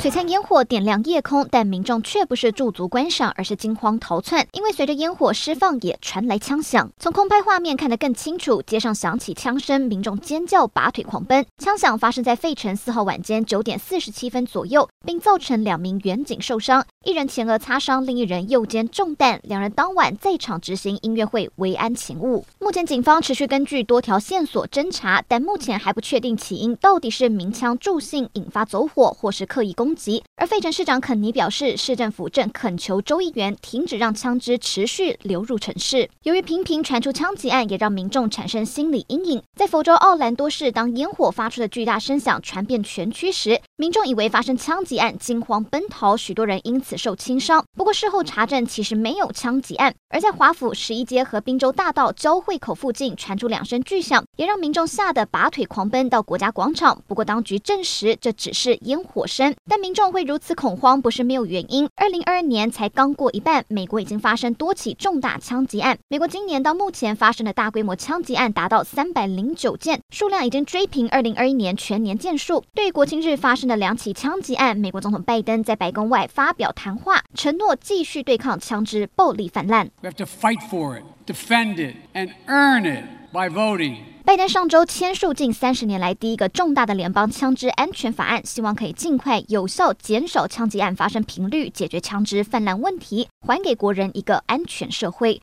璀璨烟火点亮夜空，但民众却不是驻足观赏，而是惊慌逃窜。因为随着烟火释放，也传来枪响。从空拍画面看得更清楚，街上响起枪声，民众尖叫，拔腿狂奔。枪响发生在费城四号晚间九点四十七分左右，并造成两名员警受伤，一人前额擦伤，另一人右肩中弹。两人当晚在场执行音乐会维安勤务。目前警方持续根据多条线索侦查，但目前还不确定起因到底是鸣枪助兴引发走火，或是刻意攻。攻击，而费城市长肯尼表示，市政府正恳求州议员停止让枪支持续流入城市。由于频频传出枪击案，也让民众产生心理阴影。在佛州奥兰多市，当烟火发出的巨大声响传遍全区时，民众以为发生枪击案，惊慌奔逃，许多人因此受轻伤。不过事后查证，其实没有枪击案。而在华府十一街和宾州大道交汇口附近传出两声巨响，也让民众吓得拔腿狂奔到国家广场。不过当局证实，这只是烟火声，但。民众会如此恐慌，不是没有原因。二零二二年才刚过一半，美国已经发生多起重大枪击案。美国今年到目前发生的大规模枪击案达到三百零九件，数量已经追平二零二一年全年件数。对于国庆日发生的两起枪击案，美国总统拜登在白宫外发表谈话，承诺继续对抗枪支暴力泛滥。We have to fight for it, defend it, and earn it by voting. 拜登上周签署近三十年来第一个重大的联邦枪支安全法案，希望可以尽快有效减少枪击案发生频率，解决枪支泛滥问题，还给国人一个安全社会。